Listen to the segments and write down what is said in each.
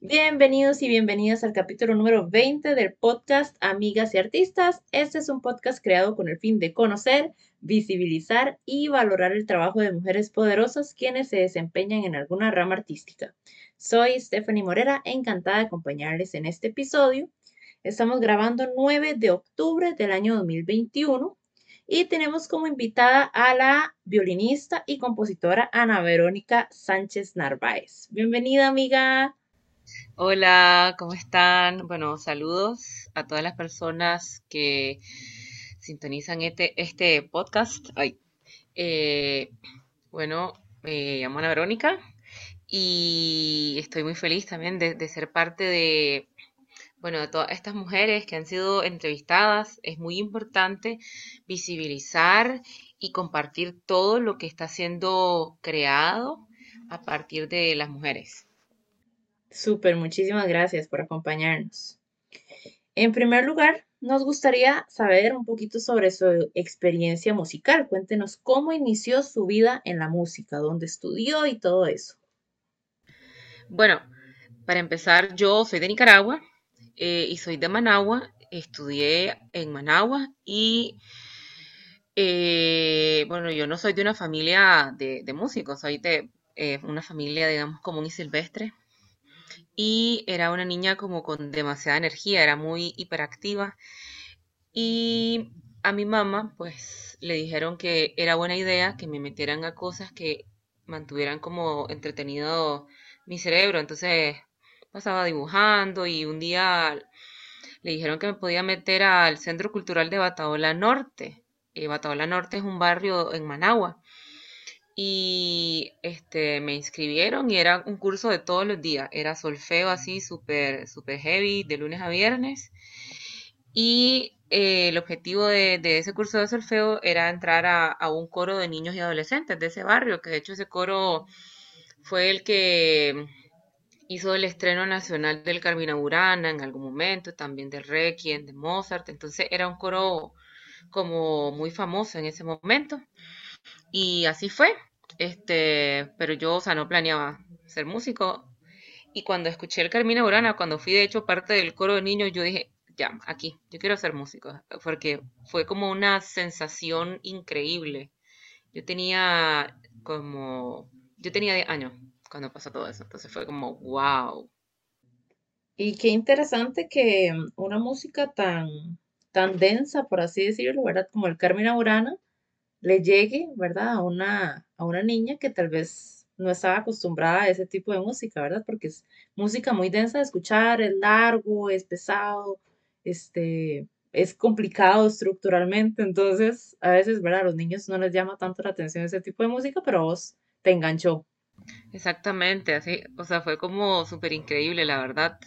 Bienvenidos y bienvenidas al capítulo número 20 del podcast Amigas y Artistas. Este es un podcast creado con el fin de conocer, visibilizar y valorar el trabajo de mujeres poderosas quienes se desempeñan en alguna rama artística. Soy Stephanie Morera, encantada de acompañarles en este episodio. Estamos grabando 9 de octubre del año 2021 y tenemos como invitada a la violinista y compositora Ana Verónica Sánchez Narváez. Bienvenida, amiga. Hola, ¿cómo están? Bueno, saludos a todas las personas que sintonizan este, este podcast. Ay, eh, bueno, me llamo Ana Verónica y estoy muy feliz también de, de ser parte de, bueno, de todas estas mujeres que han sido entrevistadas. Es muy importante visibilizar y compartir todo lo que está siendo creado a partir de las mujeres. Súper, muchísimas gracias por acompañarnos. En primer lugar, nos gustaría saber un poquito sobre su experiencia musical. Cuéntenos cómo inició su vida en la música, dónde estudió y todo eso. Bueno, para empezar, yo soy de Nicaragua eh, y soy de Managua. Estudié en Managua y, eh, bueno, yo no soy de una familia de, músicos, soy de eh, una familia, digamos, común y silvestre y era una niña como con demasiada energía, era muy hiperactiva. Y a mi mamá, pues le dijeron que era buena idea que me metieran a cosas que mantuvieran como entretenido mi cerebro. Entonces pasaba dibujando y un día le dijeron que me podía meter al Centro Cultural de Bataola Norte. Eh, Bataola Norte es un barrio en Managua y este me inscribieron y era un curso de todos los días, era solfeo así súper super heavy de lunes a viernes. Y eh, el objetivo de, ese curso de solfeo era entrar a, un coro de niños y adolescentes de ese barrio, que de hecho ese coro fue el que hizo el estreno nacional del Carmina Burana en algún momento, también del Requiem, de Mozart, entonces era un coro como muy famoso en ese momento. Y así fue. Este, pero yo, o sea, no planeaba ser músico. Y cuando escuché el Carmina Burana, cuando fui de hecho parte del coro de niños, yo dije, ya, aquí, yo quiero ser músico. Porque fue como una sensación increíble. Yo tenía como, yo tenía 10 años cuando pasó todo eso. Entonces fue como, wow. Y qué interesante que una música tan, tan densa, por así decirlo, ¿verdad? Como el Carmina Burana, le llegue, ¿verdad? A una, a una niña que tal vez no estaba acostumbrada a ese tipo de música, ¿verdad? Porque es música muy densa de escuchar, es largo, es pesado, este, es complicado estructuralmente, entonces a veces, ¿verdad? A los niños no les llama tanto la atención ese tipo de música, pero a vos te enganchó. Exactamente, así, o sea, fue como súper increíble, la verdad.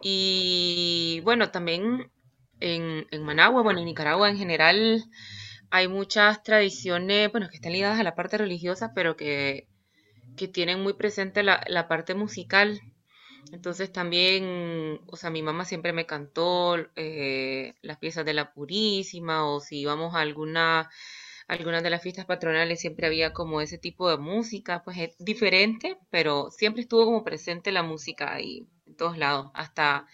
Y bueno, también en, en Managua, bueno, en Nicaragua en general, hay muchas tradiciones, bueno, que están ligadas a la parte religiosa, pero que, tienen muy presente la, parte musical. Entonces también, o sea, mi mamá siempre me cantó eh, las piezas de la Purísima, o si íbamos a alguna, algunas de las fiestas patronales, siempre había como ese tipo de música, pues es diferente, pero siempre estuvo como presente la música ahí, en todos lados. Hasta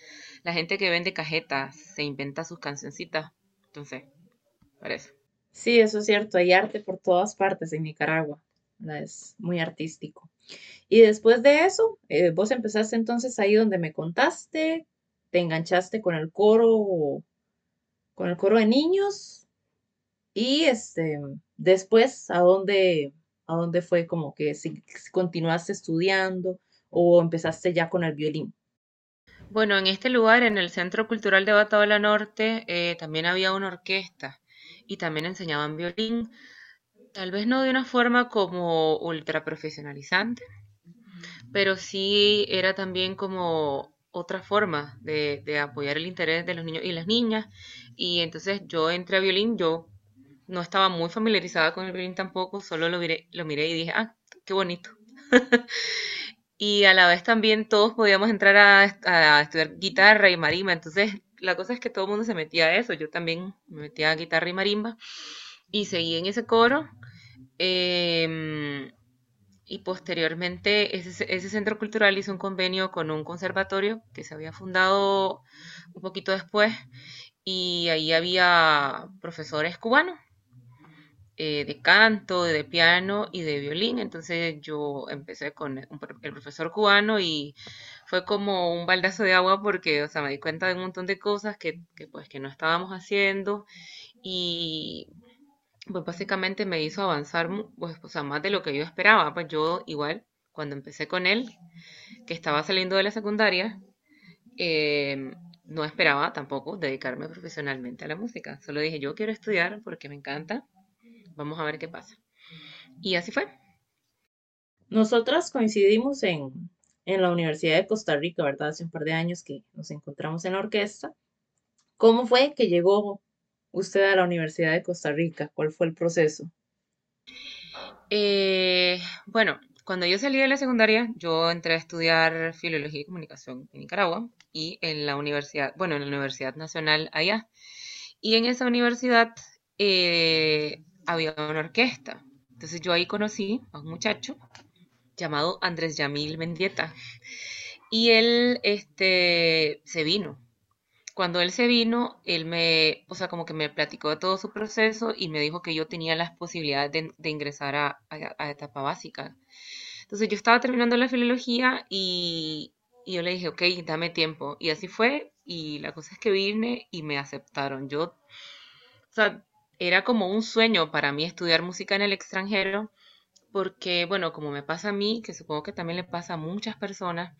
la gente que vende cajetas se inventa sus cancioncitas. Entonces, parece. Sí, eso es cierto, hay arte por todas partes en Nicaragua, es muy artístico. Y después de eso, eh, vos empezaste entonces ahí donde me contaste, te enganchaste con el coro, con el coro de niños y este, después, ¿a dónde, a dónde fue como que si, continuaste estudiando o empezaste ya con el violín? Bueno, en este lugar, en el Centro Cultural de Bataola Norte, eh, también había una orquesta y también enseñaban violín, tal vez no de una forma como ultra profesionalizante, pero sí era también como otra forma de, apoyar el interés de los niños y las niñas. Y entonces yo entré a violín, yo no estaba muy familiarizada con el violín tampoco, solo lo miré, lo miré y dije, ah, qué bonito. y a la vez también todos podíamos entrar a, a, estudiar guitarra y marimba, entonces la cosa es que todo el mundo se metía a eso. Yo también me metía a guitarra y marimba y seguí en ese coro. Em, y posteriormente ese, ese, centro cultural hizo un convenio con un conservatorio que se había fundado un poquito después y ahí había profesores cubanos eh, de canto, de piano y de violín. Entonces yo empecé con el profesor cubano y fue como un baldazo de agua porque, o sea, me di cuenta de un montón de cosas que, que pues que no estábamos haciendo y pues básicamente me hizo avanzar, pues, o sea, más de lo que yo esperaba. Pues yo igual, cuando empecé con él, que estaba saliendo de la secundaria, em, no esperaba tampoco dedicarme profesionalmente a la música. Solo dije, yo quiero estudiar porque me encanta Vamos a ver qué pasa. Y así fue. Nosotras coincidimos en, en la Universidad de Costa Rica, ¿verdad? Hace un par de años que nos encontramos en la orquesta. ¿Cómo fue que llegó usted a la Universidad de Costa Rica? ¿Cuál fue el proceso? Eh, bueno, cuando yo salí de la secundaria, yo entré a estudiar Filología y Comunicación en Nicaragua y en la universidad, bueno, en la Universidad Nacional allá. Y en esa universidad eh, había una orquesta. Entonces yo ahí conocí a un muchacho llamado Andrés Yamil Mendieta. Y él este, se vino. Cuando él se vino, él me, o sea, como que me platicó de todo su proceso y me dijo que yo tenía las posibilidades de, ingresar a, a, etapa básica. Entonces yo estaba terminando la filología y, y yo le dije, ok, dame tiempo. Y así fue. Y la cosa es que vine y me aceptaron. Yo, o sea, era como un sueño para mí estudiar música en el extranjero, porque, bueno, como me pasa a mí, que supongo que también le pasa a muchas personas,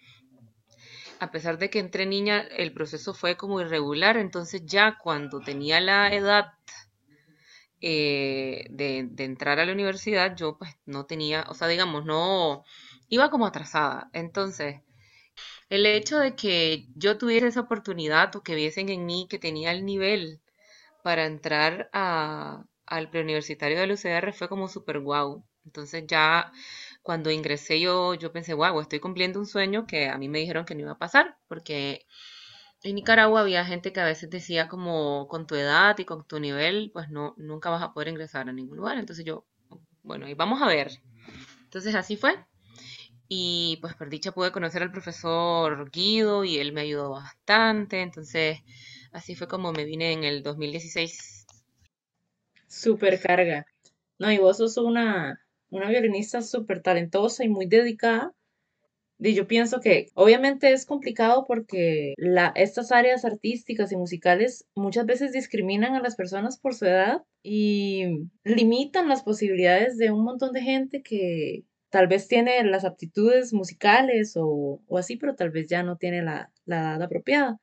a pesar de que entré niña, el proceso fue como irregular, entonces ya cuando tenía la edad eh, de, entrar a la universidad, yo pues no tenía, o sea, digamos, no, iba como atrasada. Entonces, el hecho de que yo tuviera esa oportunidad o que viesen en mí que tenía el nivel para entrar al preuniversitario del UCR fue como súper guau. Entonces ya cuando ingresé yo, yo pensé, guau, estoy cumpliendo un sueño que a mí me dijeron que no iba a pasar, porque en Nicaragua había gente que a veces decía como con tu edad y con tu nivel, pues no, nunca vas a poder ingresar a ningún lugar. Entonces yo, bueno, y vamos a ver. Entonces así fue. Y pues por dicha pude conocer al profesor Guido y él me ayudó bastante. Entonces Así fue como me vine en el 2016. Super carga. No, y vos sos una, una violinista súper talentosa y muy dedicada. Y yo pienso que obviamente es complicado porque la, estas áreas artísticas y musicales muchas veces discriminan a las personas por su edad y limitan las posibilidades de un montón de gente que tal vez tiene las aptitudes musicales o, así, pero tal vez ya no tiene la, la edad apropiada.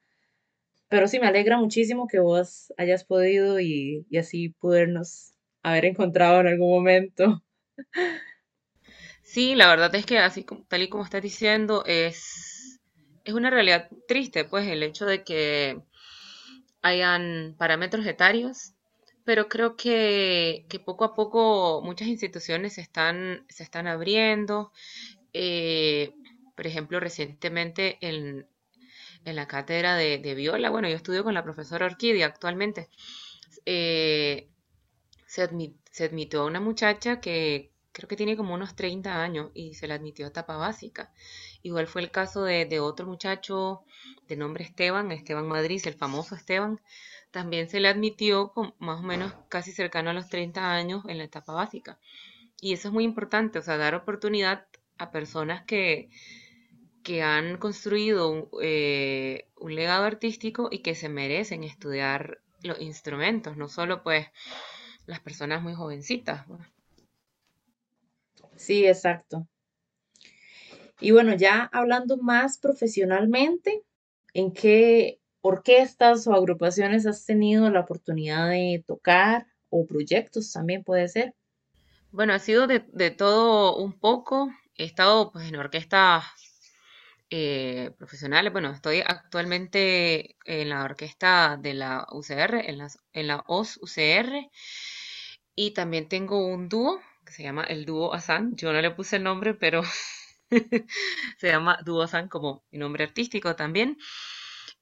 Pero sí, me alegra muchísimo que vos hayas podido y, así podernos haber encontrado en algún momento. Sí, la verdad es que así tal y como estás diciendo, es, es una realidad triste, pues el hecho de que hayan parámetros etarios, pero creo que, poco a poco muchas instituciones se están, se están abriendo. Eh, por ejemplo, recientemente en, en la cátedra de, viola. Bueno, yo estudio con la profesora Orquídea actualmente. Eh, se, admitió a una muchacha que creo que tiene como unos 30 años y se la admitió a etapa básica. Igual fue el caso de, otro muchacho de nombre Esteban, Esteban Madrid, el famoso Esteban. También se le admitió con más o menos casi cercano a los 30 años en la etapa básica. Y eso es muy importante, o sea, dar oportunidad a personas que, que han construido eh, un, legado artístico y que se merecen estudiar los instrumentos, no solo pues las personas muy jovencitas. Sí, exacto. Y bueno, ya hablando más profesionalmente, ¿en qué orquestas o agrupaciones has tenido la oportunidad de tocar o proyectos también puede ser? Bueno, ha sido de, de todo un poco. He estado pues en orquestas eh, profesionales. Bueno, estoy actualmente en la orquesta de la UCR, en, las, en la OS UCR, y también tengo un dúo que se llama el dúo Asan. Yo no le puse el nombre, pero se llama dúo Asan como mi nombre artístico también.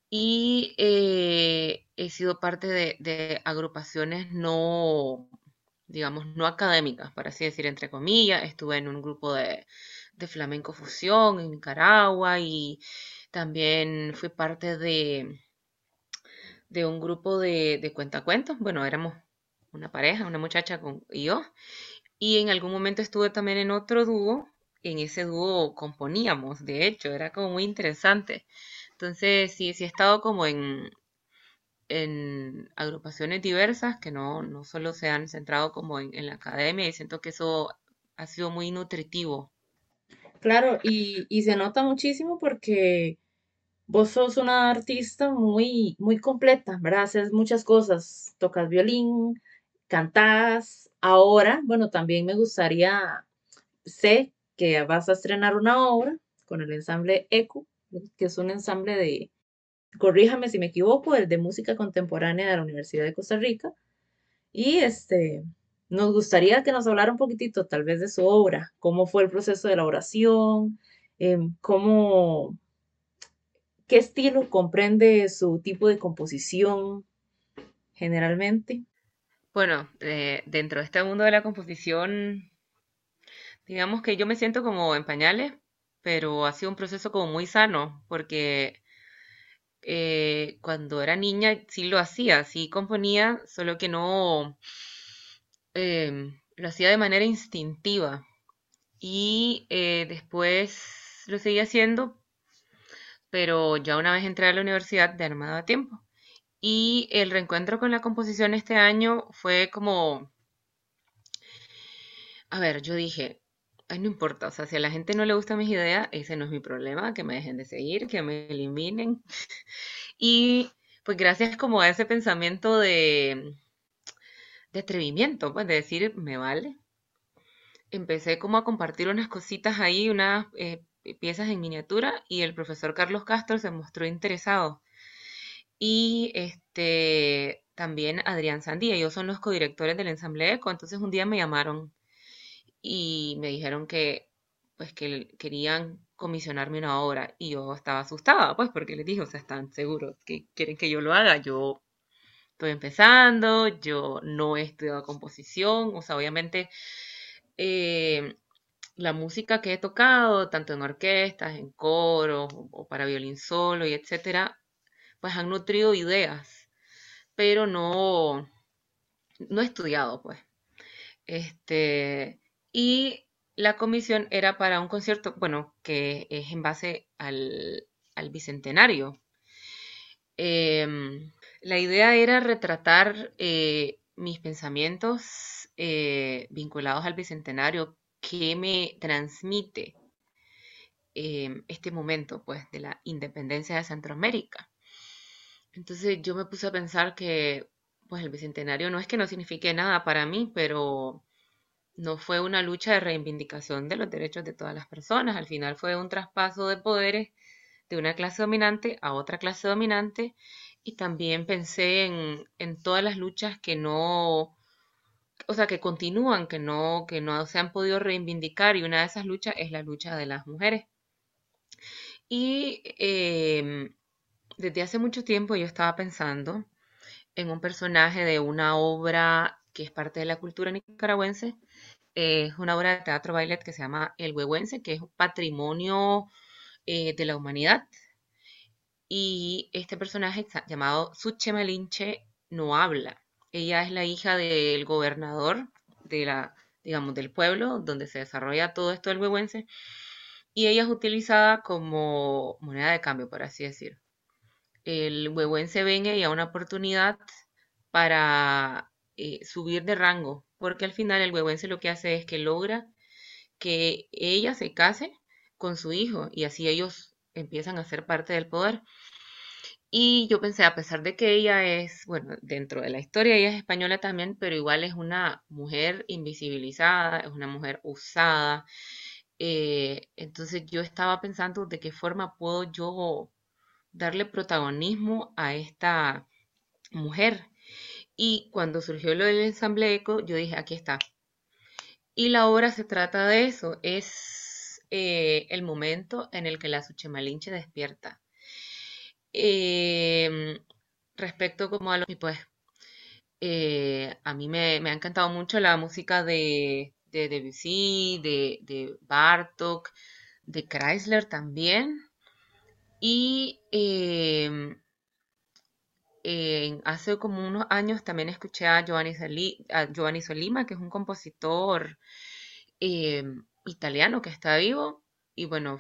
Y eh, he sido parte de, agrupaciones no, digamos, no académicas, para así decir, entre comillas. Estuve en un grupo de, flamenco fusión en Nicaragua y también fui parte de, de un grupo de, de cuentacuentos. Bueno, éramos una pareja, una muchacha con, y yo. Y en algún momento estuve también en otro dúo. En ese dúo componíamos, de hecho, era como muy interesante. Entonces, sí, sí he estado como en, en agrupaciones diversas que no, no solo se han centrado como en, la academia y siento que eso ha sido muy nutritivo. Claro, y, y se nota muchísimo porque vos sos una artista muy, muy completa, ¿verdad? Haces muchas cosas, tocas violín, cantás. Ahora, bueno, también me gustaría, sé que vas a estrenar una obra con el ensamble ECO, que es un ensamble de, corríjame si me equivoco, el de música contemporánea de la Universidad de Costa Rica. Y este, nos gustaría que nos hablara un poquitito tal vez de su obra, cómo fue el proceso de elaboración, eh, cómo, qué estilo comprende su tipo de composición generalmente. Bueno, eh, dentro de este mundo de la composición, digamos que yo me siento como en pañales, pero ha sido un proceso como muy sano, porque eh, cuando era niña sí lo hacía, sí componía, solo que no em, lo hacía de manera instintiva. Y eh, después lo seguía haciendo, pero ya una vez entré a la universidad no me daba tiempo. Y el reencuentro con la composición este año fue como, a ver, yo dije, Ay, no importa, o sea, si a la gente no le gustan mis ideas, ese no es mi problema, que me dejen de seguir, que me eliminen. Y pues gracias como a ese pensamiento de, de atrevimiento, pues de decir, me vale. Empecé como a compartir unas cositas ahí, unas eh, piezas en miniatura, y el profesor Carlos Castro se mostró interesado. Y este también Adrián Sandía, ellos son los codirectores del ensamble ECO, entonces un día me llamaron y me dijeron que pues que querían comisionarme una obra y yo estaba asustada, pues porque les dije, o sea, están seguros que quieren que yo lo haga, yo estoy empezando, yo no he estudiado composición, o sea, obviamente eh, la música que he tocado, tanto en orquestas, en coros o, para violín solo y etcétera, pues han nutrido ideas, pero no, no he estudiado, pues. Este, y la comisión era para un concierto, bueno, que es en base al, bicentenario. Em, la idea era retratar eh, mis pensamientos eh, vinculados al bicentenario que me transmite em, este momento, pues, de la independencia de Centroamérica. Entonces yo me puse a pensar que, pues, el bicentenario no es que no signifique nada para mí, pero no fue una lucha de reivindicación de los derechos de todas las personas, al final fue un traspaso de poderes de una clase dominante a otra clase dominante. Y también pensé en, todas las luchas que no, o sea, que continúan, que no, que no se han podido reivindicar. Y una de esas luchas es la lucha de las mujeres. Y em, desde hace mucho tiempo yo estaba pensando en un personaje de una obra que es parte de la cultura nicaragüense, es una obra de teatro bailet que se llama El Huehuense, que es patrimonio eh, de la humanidad. Y este personaje llamado Suche Malinche no habla. Ella es la hija del gobernador de la, digamos, del pueblo donde se desarrolla todo esto del huehuense. Y ella es utilizada como moneda de cambio, por así decir. El huehuense ven a una oportunidad para eh, subir de rango porque al final el huehuense lo que hace es que logra que ella se case con su hijo y así ellos empiezan a ser parte del poder. Y yo pensé, a pesar de que ella es, bueno, dentro de la historia ella es española también, pero igual es una mujer invisibilizada, es una mujer usada. Eh, entonces yo estaba pensando de qué forma puedo yo darle protagonismo a esta mujer y cuando surgió lo del ensamble eco, yo dije, aquí está. Y la obra se trata de eso, es eh, el momento en el que la Suchemalinche despierta. Em, respecto como a lo pues Eh, a mí me, ha encantado mucho la música de, de Debussy, de, de Bartok, de Chrysler también. Y em, hace como unos años también escuché a Giovanni, Solima, que es un compositor em, italiano que está vivo. Y bueno,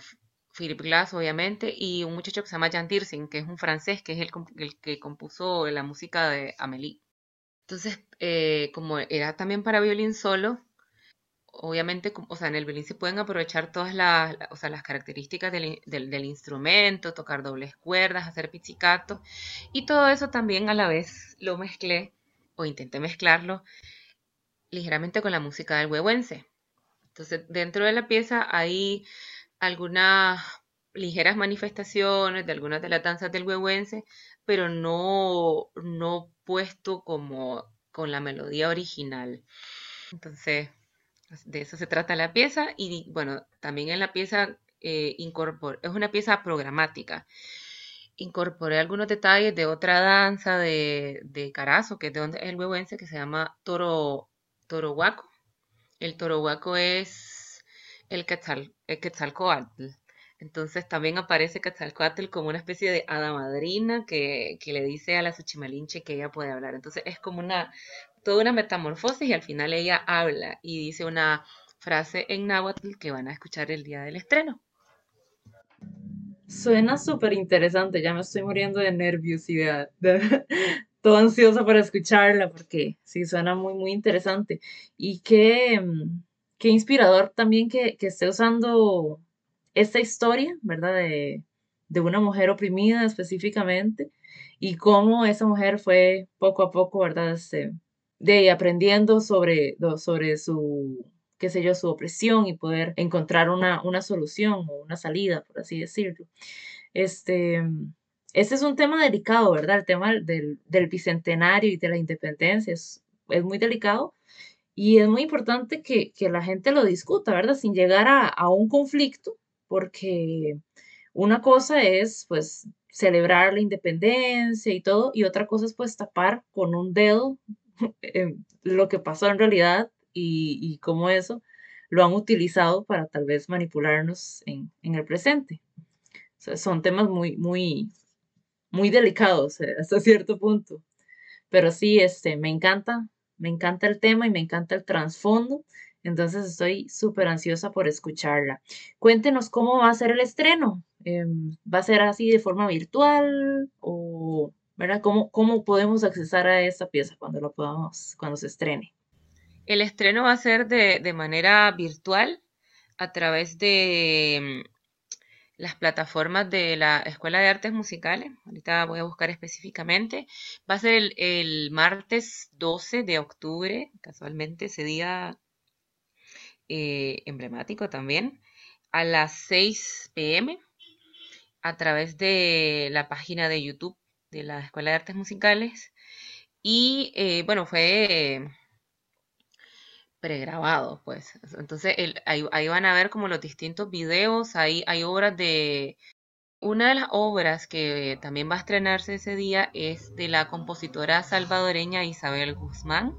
Philip Glass, obviamente, y un muchacho que se llama Jan Tiersen, que es un francés, que es el, el que compuso la música de Amélie. Entonces, eh, como era también para violín solo, obviamente, o sea, en el violín se pueden aprovechar todas las, o sea, las características del, instrumento, tocar dobles cuerdas, hacer pizzicato, y todo eso también a la vez lo mezclé, o intenté mezclarlo, ligeramente con la música del huehuense. Entonces, dentro de la pieza hay algunas ligeras manifestaciones de algunas de las danzas del huehuense, pero no, no puesto como con la melodía original. Entonces, de eso se trata la pieza y bueno, también en la pieza eh, es una pieza programática. Incorporé algunos detalles de otra danza de, de Carazo, que es de donde es el huehuense, que se llama toro, torohuaco. El torohuaco es el, quetzal, el quetzalcoatl. Entonces también aparece Quetzalcoatl como una especie de hada madrina que, le dice a la Xochimalinche que ella puede hablar. Entonces es como una, toda una metamorfosis y al final ella habla y dice una frase en náhuatl que van a escuchar el día del estreno. Suena súper interesante, ya me estoy muriendo de nervios y de, todo ansiosa para escucharla porque sí, suena muy, muy interesante. Y qué, qué inspirador también que, que esté usando esta historia, ¿verdad? De, una mujer oprimida específicamente y cómo esa mujer fue poco a poco, ¿verdad? Este, de aprendiendo sobre, sobre su, qué sé yo, su opresión y poder encontrar una, una solución o una salida, por así decirlo. Este, este es un tema delicado, ¿verdad? El tema del, bicentenario y de la independencia es, muy delicado y es muy importante que, la gente lo discuta, ¿verdad? Sin llegar a, a un conflicto, porque una cosa es pues celebrar la independencia y todo, y otra cosa es pues tapar con un dedo lo que pasó en realidad y, cómo eso lo han utilizado para tal vez manipularnos en, el presente. son temas muy, muy, muy delicados eh, hasta cierto punto. Pero sí, este, me encanta, me encanta el tema y me encanta el trasfondo. Entonces estoy súper ansiosa por escucharla. Cuéntenos cómo va a ser el estreno. Em, ¿Va a ser así de forma virtual o, ¿verdad? ¿Cómo, cómo podemos accesar a esa pieza cuando lo podamos, cuando se estrene? El estreno va a ser de, de manera virtual a través de em, las plataformas de la Escuela de Artes Musicales. Ahorita voy a buscar específicamente. Va a ser el, el martes 12 de octubre, casualmente ese día eh, emblemático también, a las 6 pm a través de la página de YouTube de la Escuela de Artes Musicales. Y eh, bueno, fue pregrabado, pues. Entonces ahí, van a ver como los distintos videos, ahí hay obras de... Una de las obras que también va a estrenarse ese día es de la compositora salvadoreña Isabel Guzmán,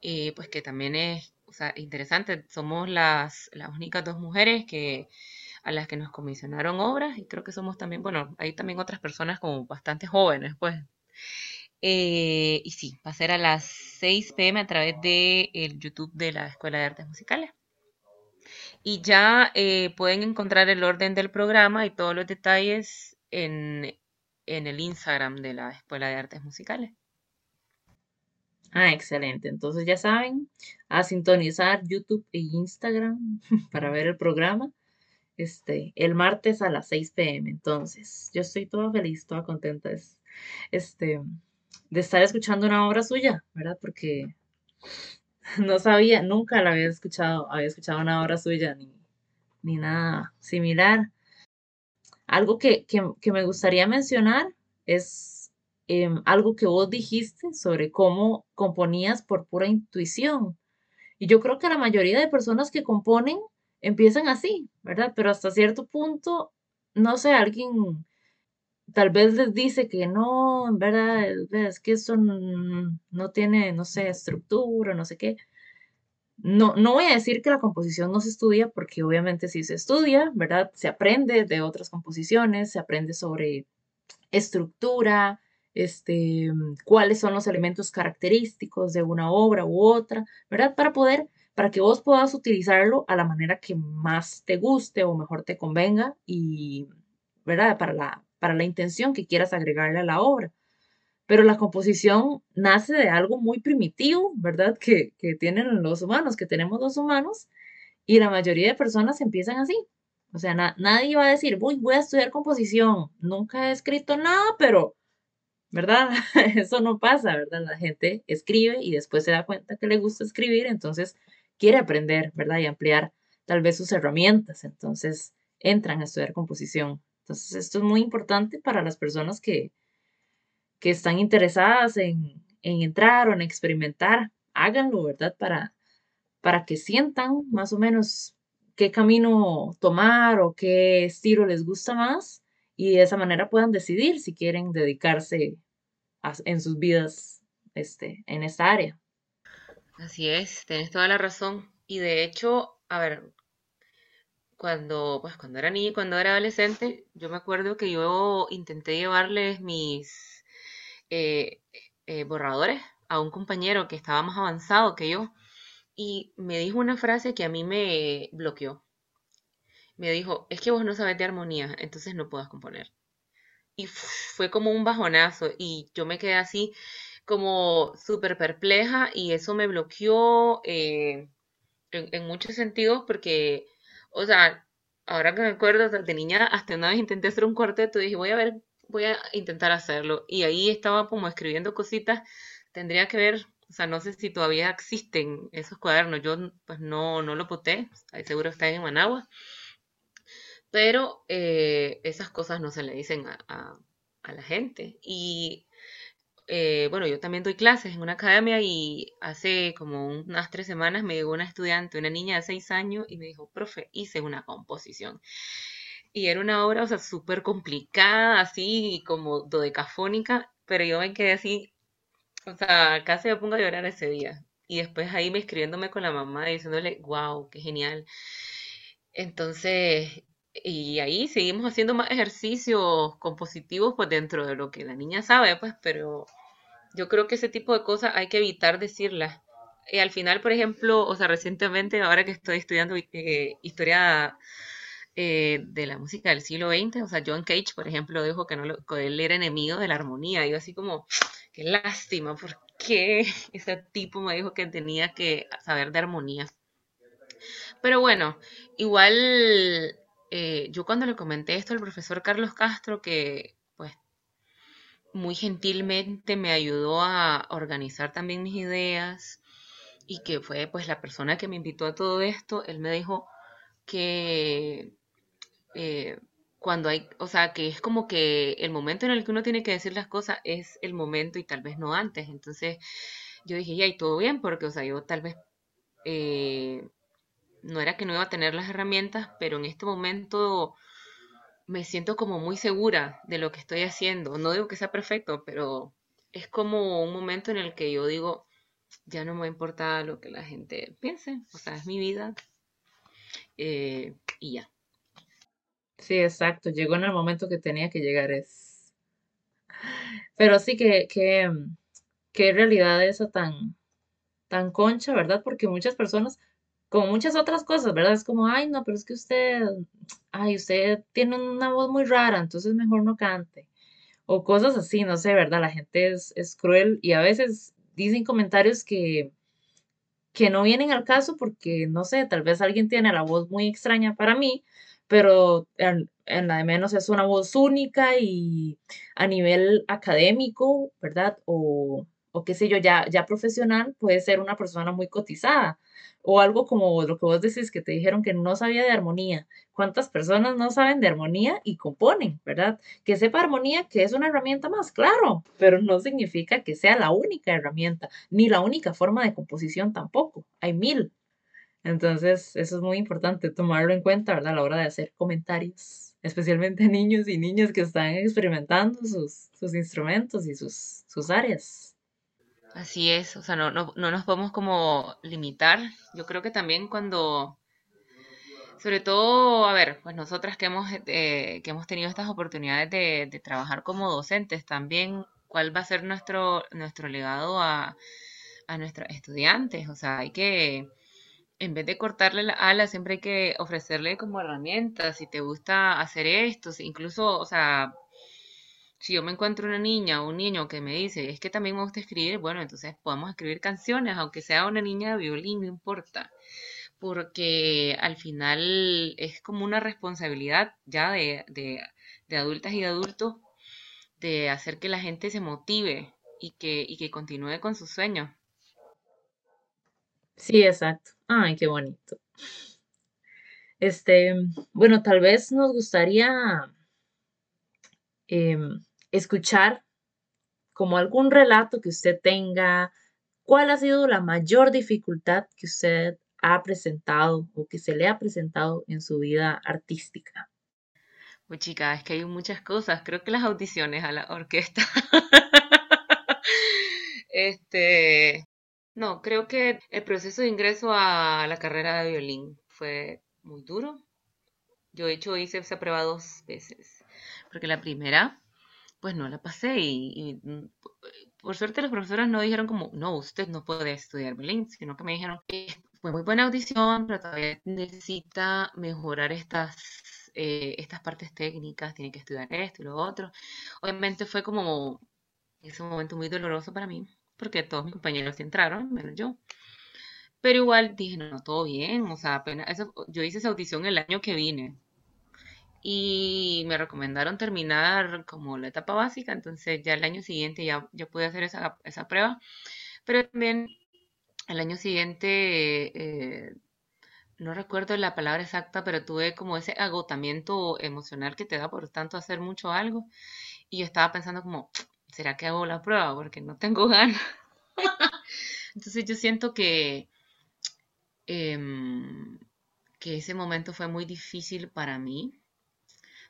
eh, pues que también es interesante, somos las, las únicas dos mujeres que a las que nos comisionaron obras y creo que somos también, bueno, hay también otras personas como bastante jóvenes, pues. Eh, y sí, va a ser a las 6 pm a través de el YouTube de la Escuela de Artes Musicales. Y ya eh, pueden encontrar el orden del programa y todos los detalles en, en el Instagram de la Escuela de Artes Musicales. Ah, excelente. Entonces ya saben, a sintonizar YouTube e Instagram para ver el programa. Este, el martes a las 6 pm. Entonces, yo estoy toda feliz, toda contenta este, de estar escuchando una obra suya, ¿verdad? Porque no sabía, nunca la había escuchado, había escuchado una obra suya ni, ni nada similar. Algo que, que me gustaría mencionar es Em, algo que vos dijiste sobre cómo componías por pura intuición. Y yo creo que la mayoría de personas que componen empiezan así, ¿verdad? Pero hasta cierto punto, no sé, alguien tal vez les dice que no, en verdad, es que eso no tiene, no sé, estructura, no sé qué. No, no voy a decir que la composición no se estudia, porque obviamente sí se estudia, ¿verdad? Se aprende de otras composiciones, se aprende sobre estructura, este, cuáles son los elementos característicos de una obra u otra, ¿verdad? Para poder, para que vos puedas utilizarlo a la manera que más te guste o mejor te convenga y, ¿verdad? Para la, para la intención que quieras agregarle a la obra. Pero la composición nace de algo muy primitivo, ¿verdad? Que, tienen los humanos, que tenemos los humanos, y la mayoría de personas empiezan así. O sea, nadie va a decir, voy, voy a estudiar composición, nunca he escrito nada, pero, ¿verdad? Eso no pasa, ¿verdad? La gente escribe y después se da cuenta que le gusta escribir, entonces quiere aprender, ¿verdad? Y ampliar tal vez sus herramientas, entonces entran a estudiar composición. Entonces, esto es muy importante para las personas que, que están interesadas en, entrar o en experimentar. Háganlo, ¿verdad? Para, para que sientan más o menos qué camino tomar o qué estilo les gusta más y de esa manera puedan decidir si quieren dedicarse en sus vidas este, en esta área. Así es, tienes toda la razón. Y de hecho, a ver, cuando, pues cuando era niña cuando era adolescente, yo me acuerdo que yo intenté llevarles mis eh, eh, borradores a un compañero que estaba más avanzado que yo y me dijo una frase que a mí me bloqueó. Me dijo, es que vos no sabes de armonía, entonces no puedas componer. Y fue como un bajonazo y yo me quedé así como súper perpleja y eso me bloqueó eh, en, en muchos sentidos porque o sea, ahora que me acuerdo, de niña hasta una vez intenté hacer un cuarteto y dije, voy a ver, voy a intentar hacerlo. Y ahí estaba como escribiendo cositas, tendría que ver, o sea, no sé si todavía existen esos cuadernos, yo pues no, no lo boté, seguro están en Managua, pero eh, esas cosas no se le dicen a, a la gente. Y eh, bueno, yo también doy clases en una academia y hace como unas tres semanas me llegó una estudiante, una niña de seis años, y me dijo, profe, hice una composición. Y era una obra, o sea, súper complicada, así como dodecafónica, pero yo me quedé así, o sea, casi me pongo a llorar ese día. Y después ahí me escribiéndome con la mamá diciéndole, wow, qué genial. Entonces, y ahí seguimos haciendo más ejercicios compositivos pues dentro de lo que la niña sabe, pues, pero yo creo que ese tipo de cosas hay que evitar decirlas. Y al final, por ejemplo, o sea, recientemente, ahora que estoy estudiando eh, historia eh, de la música del siglo XX, o sea, John Cage, por ejemplo, dijo que, no él era enemigo de la armonía. Y yo así como, qué lástima, ¿por qué ese tipo me dijo que tenía que saber de armonía? Pero bueno, igual eh, yo cuando le comenté esto al profesor Carlos Castro, que pues muy gentilmente me ayudó a organizar también mis ideas y que fue pues la persona que me invitó a todo esto, él me dijo que eh, cuando hay, o sea, que es como que el momento en el que uno tiene que decir las cosas es el momento y tal vez no antes. Entonces yo dije, ya, y todo bien, porque, o sea, yo tal vez eh, no era que no iba a tener las herramientas, pero en este momento me siento como muy segura de lo que estoy haciendo. No digo que sea perfecto, pero es como un momento en el que yo digo, ya no me importa lo que la gente piense, o sea, es mi vida eh, y ya. Sí, exacto, llegó en el momento que tenía que llegar. Es... Pero sí que, que, que realidad esa tan, tan concha, ¿verdad? Porque muchas personas como muchas otras cosas, ¿verdad? Es como, ay, no, pero es que usted, ay, usted tiene una voz muy rara, entonces mejor no cante. O cosas así, no sé, ¿verdad? La gente es, es cruel y a veces dicen comentarios que, que no vienen al caso porque, no sé, tal vez alguien tiene la voz muy extraña para mí, pero en, en la de menos es una voz única y a nivel académico, ¿verdad? O, o qué sé yo, ya, ya profesional, puede ser una persona muy cotizada o algo como lo que vos decís, que te dijeron que no sabía de armonía. ¿Cuántas personas no saben de armonía y componen, verdad? Que sepa armonía, que es una herramienta más, claro, pero no significa que sea la única herramienta, ni la única forma de composición tampoco. Hay mil. Entonces, eso es muy importante tomarlo en cuenta, ¿verdad? A la hora de hacer comentarios especialmente niños y niñas que están experimentando sus, sus instrumentos y sus, sus áreas. Así es, o sea, no, no, no nos podemos como limitar. Yo creo que también cuando, sobre todo, a ver, pues nosotras que hemos, eh, que hemos tenido estas oportunidades de, de, trabajar como docentes, también cuál va a ser nuestro, nuestro legado a, a nuestros estudiantes. O sea, hay que, en vez de cortarle la ala, siempre hay que ofrecerle como herramientas. Si te gusta hacer esto, incluso, o sea, si yo me encuentro una niña o un niño que me dice, es que también me gusta escribir, bueno, entonces podemos escribir canciones, aunque sea una niña de violín, no importa. Porque al final es como una responsabilidad ya de, de, adultas y de adultos de hacer que la gente se motive y que, y que continúe con sus sueños. Sí, exacto. Ay, qué bonito. Este, bueno, tal vez nos gustaría em, escuchar como algún relato que usted tenga, cuál ha sido la mayor dificultad que usted ha presentado o que se le ha presentado en su vida artística. Pues chica, es que hay muchas cosas. Creo que las audiciones a la orquesta. este, no, creo que el proceso de ingreso a la carrera de violín fue muy duro. Yo, de hecho, hice esa prueba dos veces. Porque la primera pues no la pasé y, mm, por suerte los profesores no dijeron como, no, usted no puede estudiar violín, sino que me dijeron fue muy buena audición, pero todavía necesita mejorar estas, eh, estas partes técnicas, tiene que estudiar esto y lo otro. Obviamente fue como ese momento muy doloroso para mí, porque todos mis compañeros entraron, menos yo. Pero igual dije, no, todo bien, o sea, apenas, yo hice esa audición el año que vine, y me recomendaron terminar como la etapa básica, entonces ya el año siguiente ya, ya pude hacer esa, esa prueba, pero también el año siguiente, eh, no recuerdo la palabra exacta, pero tuve como ese agotamiento emocional que te da por tanto hacer mucho algo y yo estaba pensando como, ¿será que hago la prueba? Porque no tengo ganas. entonces yo siento que... Em, que ese momento fue muy difícil para mí,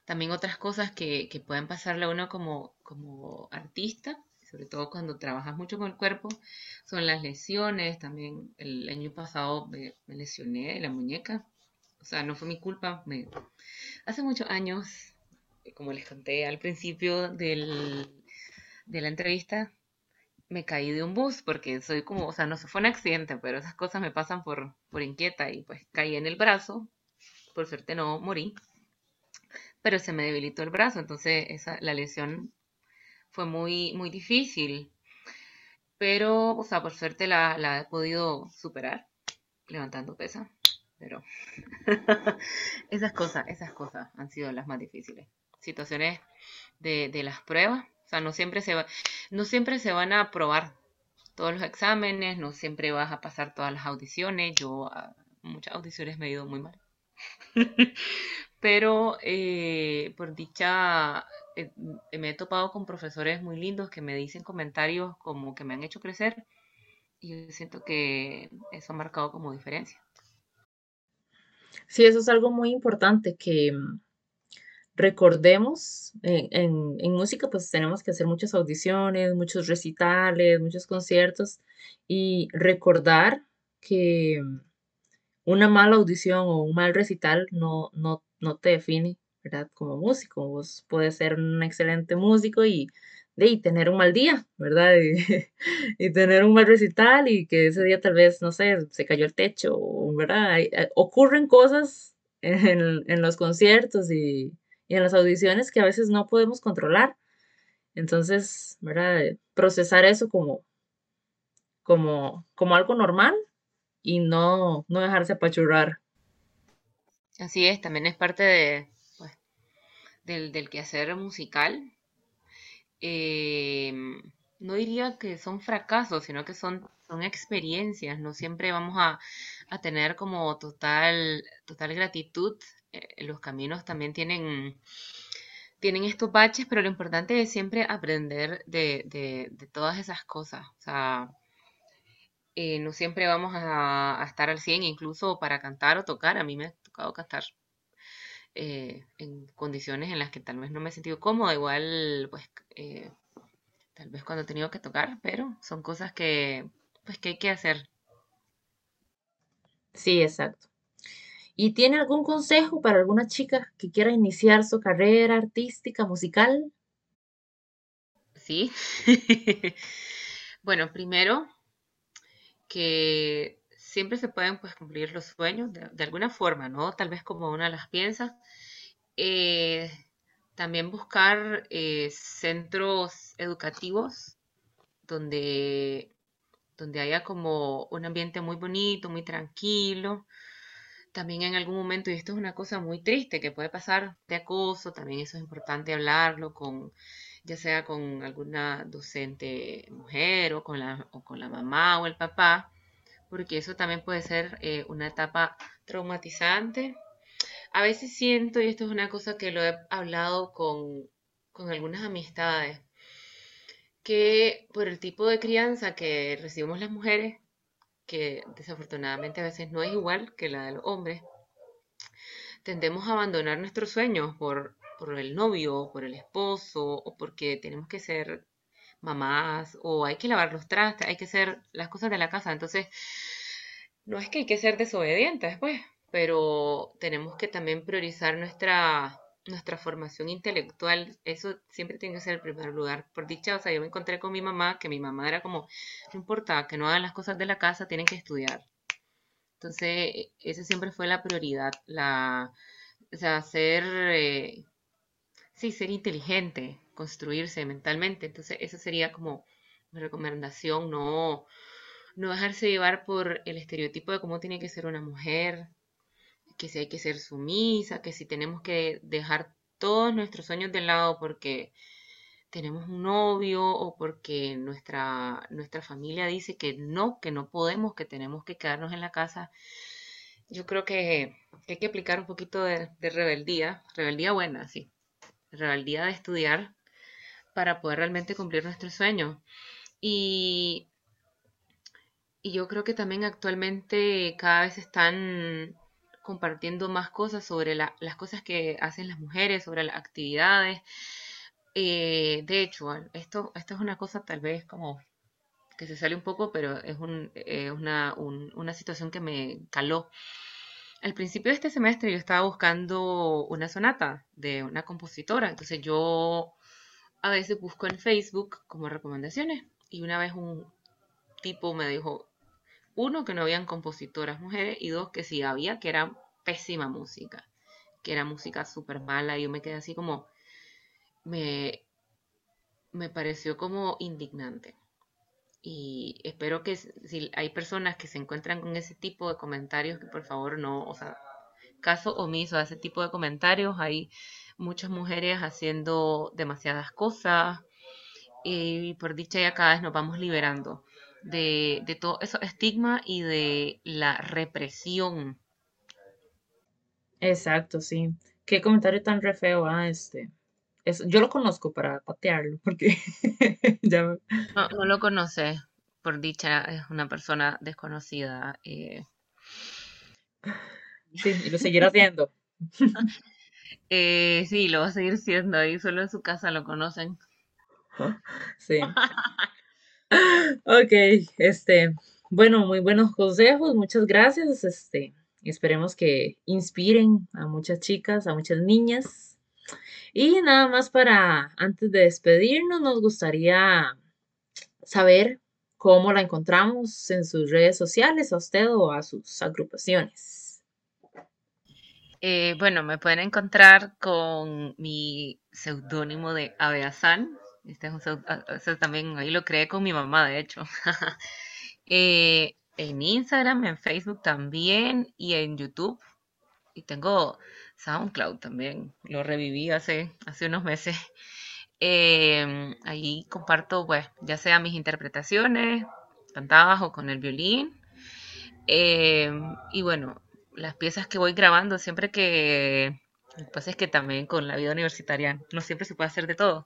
también otras cosas que, que pueden pasarle a uno como, como artista, sobre todo cuando trabajas mucho con el cuerpo, son las lesiones. También el año pasado me, lesioné la muñeca. O sea, no fue mi culpa. Hace muchos años, como les conté al principio del, de la entrevista, me caí de un bus porque soy como, o sea, no fue un accidente, pero esas cosas me pasan por, por inquieta y pues caí en el brazo. Por suerte no morí pero se me debilitó el brazo, entonces esa, la lesión fue muy, muy difícil. Pero, o sea, por suerte la, la he podido superar levantando pesa. Pero esas cosas, esas cosas han sido las más difíciles. Situaciones de, de las pruebas. O sea, no siempre, se va, no siempre se van a aprobar todos los exámenes, no siempre vas a pasar todas las audiciones. Yo muchas audiciones me he ido muy mal. pero eh, por dicha eh, me he topado con profesores muy lindos que me dicen comentarios como que me han hecho crecer y yo siento que eso ha marcado como diferencia. Sí, eso es algo muy importante que mm, recordemos en, en, música pues tenemos que hacer muchas audiciones, muchos recitales, muchos conciertos y recordar que mm, una mala audición o un mal recital no, no no te define, ¿verdad? Como músico. Vos puedes ser un excelente músico y, de, tener un mal día, ¿verdad? Y, tener un mal recital y que ese día tal vez, no sé, se cayó el techo, ¿verdad? Eh, ocurren cosas en, en los conciertos y, y, en las audiciones que a veces no podemos controlar. Entonces, ¿verdad? Procesar eso como, como, como algo normal y no, no dejarse apachurrar Así es, también es parte de, pues, del, del quehacer musical. Em, no diría que son fracasos, sino que son, son experiencias. No siempre vamos a, tener como total, total gratitud. Eh, los caminos también tienen, tienen estos baches, pero lo importante es siempre aprender de, de, todas esas cosas. O sea, eh, no siempre vamos a, a, estar al 100, incluso para cantar o tocar. A mí me cantar eh, en condiciones en las que tal vez no me he sentido cómoda, igual pues eh, tal vez cuando he tenido que tocar, pero son cosas que pues que hay que hacer. Sí, exacto. ¿Y tiene algún consejo para alguna chica que quiera iniciar su carrera artística, musical? Sí. bueno, primero que siempre se pueden pues cumplir los sueños de, alguna forma, ¿no? Tal vez como una las piensa. Eh, también buscar eh, centros educativos donde, donde haya como un ambiente muy bonito, muy tranquilo. También en algún momento, y esto es una cosa muy triste que puede pasar de acoso, también eso es importante hablarlo con, ya sea con alguna docente mujer o con la, o con la mamá o el papá, porque eso también puede ser eh, una etapa traumatizante. A veces siento, y esto es una cosa que lo he hablado con, con algunas amistades, que por el tipo de crianza que recibimos las mujeres, que desafortunadamente a veces no es igual que la de los hombres, tendemos a abandonar nuestros sueños por, por el novio, por el esposo, o porque tenemos que ser mamás, o hay que lavar los trastes, hay que hacer las cosas de la casa. Entonces, no es que hay que ser desobedientes, pues, pero tenemos que también priorizar nuestra, nuestra formación intelectual. Eso siempre tiene que ser el primer lugar. Por dicha, o sea, yo me encontré con mi mamá, que mi mamá era como, no importa, que no hagan las cosas de la casa, tienen que estudiar. Entonces, esa siempre fue la prioridad, la, o sea, ser, eh, sí, ser inteligente, construirse mentalmente. Entonces, esa sería como mi recomendación, no, no dejarse llevar por el estereotipo de cómo tiene que ser una mujer, que si hay que ser sumisa, que si tenemos que dejar todos nuestros sueños de lado porque tenemos un novio o porque nuestra, nuestra familia dice que no, que no podemos, que tenemos que quedarnos en la casa. Yo creo que, hay que aplicar un poquito de, de rebeldía, rebeldía buena, sí, rebeldía de estudiar para poder realmente cumplir nuestros sueños. Y, y yo creo que también actualmente cada vez están compartiendo más cosas sobre las cosas que hacen las mujeres, sobre las actividades. Eh, de hecho, esto, esto es una cosa tal vez como que se sale un poco, pero es una, una situación que me caló. Al principio de este semestre yo estaba buscando una sonata de una compositora, entonces yo a veces busco en Facebook como recomendaciones y una vez un tipo me dijo, uno, que no habían compositoras mujeres y dos, que sí había, que era pésima música, que era música súper mala y yo me quedé así como, me, me pareció como indignante. Y espero que si hay personas que se encuentran con ese tipo de comentarios, que por favor no, o sea, caso omiso a ese tipo de comentarios. Hay muchas mujeres haciendo demasiadas cosas y por dicha ya cada vez nos vamos liberando de, de todo eso estigma y de la represión. Exacto, sí. Qué comentario tan re feo, ah, este. Es, yo lo conozco para patearlo, porque ya... no, no, lo conoce, por dicha, es una persona desconocida. Eh. Sí, y lo seguirá haciendo. eh, sí, lo va a seguir siendo, ahí solo en su casa lo conocen. Sí. Ok, este, bueno, muy buenos consejos, muchas gracias, este, esperemos que inspiren a muchas chicas, a muchas niñas. Y nada más para, antes de despedirnos, nos gustaría saber cómo la encontramos en sus redes sociales, a usted o a sus agrupaciones. Eh, bueno, me pueden encontrar con mi seudónimo de Abeazán, este es un ah, también ahí lo creé con mi mamá, de hecho. Eh, en Instagram, en Facebook también y en YouTube. Y tengo SoundCloud también. Lo reviví hace, hace unos meses. Em, ahí comparto, pues, ya sea mis interpretaciones, cantadas o con el violín. Em, y bueno, las piezas que voy grabando siempre que... Lo que pasa es que también con la vida universitaria no siempre se puede hacer de todo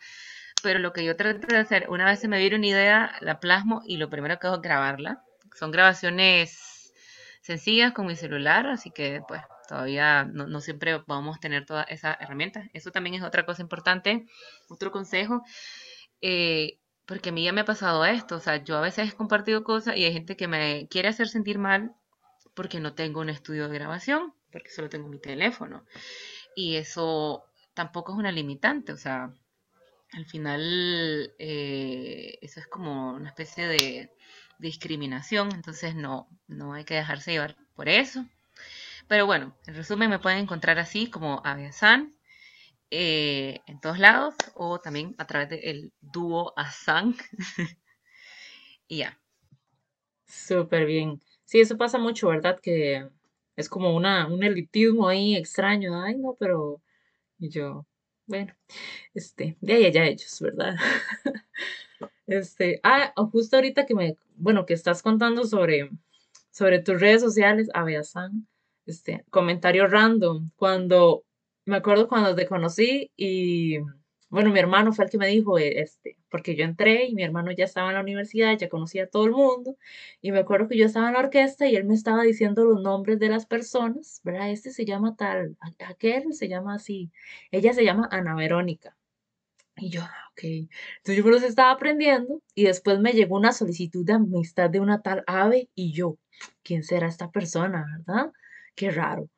pero lo que yo trato de hacer, una vez se me viene una idea, la plasmo y lo primero que hago es grabarla. Son grabaciones sencillas con mi celular, así que pues todavía no, siempre vamos a tener todas esas herramientas. Eso también es otra cosa importante, otro consejo, eh, porque a mí ya me ha pasado esto, o sea, yo a veces he compartido cosas y hay gente que me quiere hacer sentir mal porque no tengo un estudio de grabación, porque solo tengo mi teléfono. Y eso tampoco es una limitante, o sea, al final eh, eso es como una especie de discriminación, entonces no, no hay que dejarse llevar por eso. Pero bueno, en resumen me pueden encontrar así como Aviasan eh, en todos lados o también a través del dúo Asan. y ya. Súper bien. Sí, eso pasa mucho, ¿verdad? Que es como una, un elitismo ahí extraño. Ay, no, pero y yo, bueno, este, de ahí allá ellos, ¿verdad? Este, ah, justo ahorita que me, bueno, que estás contando sobre, sobre tus redes sociales, Abeasan, este, comentario random, cuando, me acuerdo cuando te conocí y bueno, mi hermano fue el que me dijo, eh, este, porque yo entré y mi hermano ya estaba en la universidad, ya conocía a todo el mundo, y me acuerdo que yo estaba en la orquesta y él me estaba diciendo los nombres de las personas, ¿verdad? Este se llama tal, aquel se llama así, ella se llama Ana Verónica. Y yo, ah, ok. Entonces yo me los estaba aprendiendo y después me llegó una solicitud de amistad de una tal ave y yo, ¿quién será esta persona, verdad? Qué raro.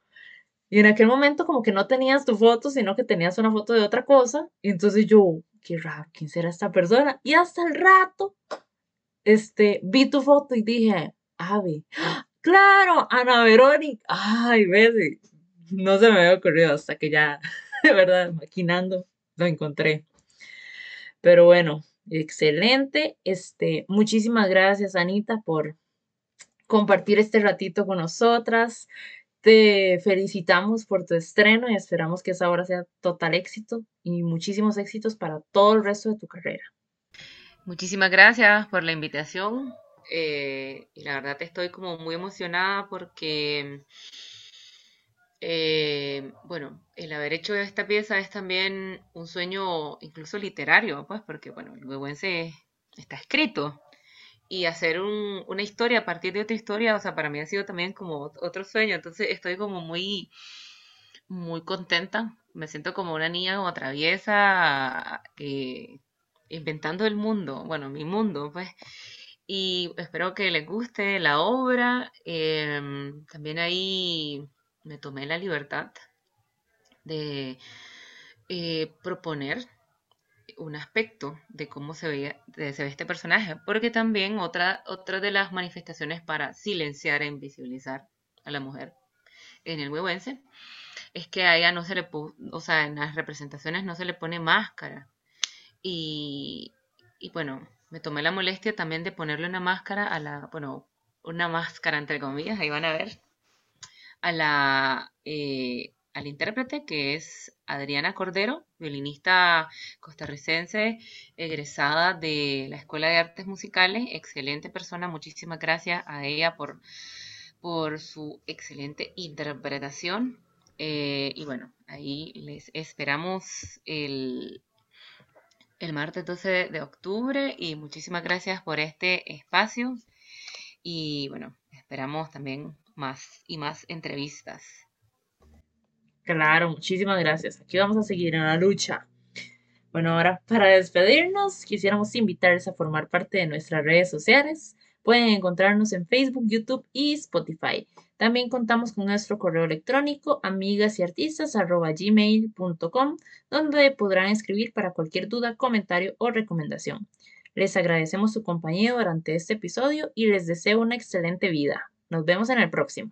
Y en aquel momento como que no tenías tu foto, sino que tenías una foto de otra cosa. Y entonces yo, qué raro, ¿quién será esta persona? Y hasta el rato, este, vi tu foto y dije, Ave, claro, Ana Verónica. Ay, ves, no se me había ocurrido hasta que ya, de verdad, maquinando, lo encontré. Pero bueno, excelente. Este, muchísimas gracias, Anita, por compartir este ratito con nosotras. Te felicitamos por tu estreno y esperamos que esa obra sea total éxito y muchísimos éxitos para todo el resto de tu carrera. Muchísimas gracias por la invitación. Eh, y la verdad estoy como muy emocionada porque, eh, bueno, el haber hecho esta pieza es también un sueño incluso literario, pues porque, bueno, el huehuense está escrito y hacer una historia a partir de otra historia, o sea, para mí ha sido también como otro sueño, entonces estoy como muy, muy contenta, me siento como una niña como traviesa, inventando el mundo, bueno, mi mundo, pues, y espero que les guste la obra, em, también ahí me tomé la libertad de eh, proponer un aspecto de cómo se ve, se ve este personaje, porque también otra, otra de las manifestaciones para silenciar e invisibilizar a la mujer en el huehuense es que a ella no se le, o sea, en las representaciones no se le pone máscara. Y, y bueno, me tomé la molestia también de ponerle una máscara a la, bueno, una máscara entre comillas, ahí van a ver, a la eh, al intérprete, que es Adriana Cordero, violinista costarricense, egresada de la Escuela de Artes Musicales, excelente persona, muchísimas gracias a ella por, por su excelente interpretación. Eh, y bueno, ahí les esperamos el, el martes 12 de octubre y muchísimas gracias por este espacio. Y bueno, esperamos también más y más entrevistas. Claro, muchísimas gracias. Aquí vamos a seguir en la lucha. Bueno, ahora para despedirnos, quisiéramos invitarles a formar parte de nuestras redes sociales. Pueden encontrarnos en Facebook, YouTube y Spotify. También contamos con nuestro correo electrónico amigas y artistas donde podrán escribir para cualquier duda, comentario o recomendación. Les agradecemos su compañía durante este episodio y les deseo una excelente vida. Nos vemos en el próximo.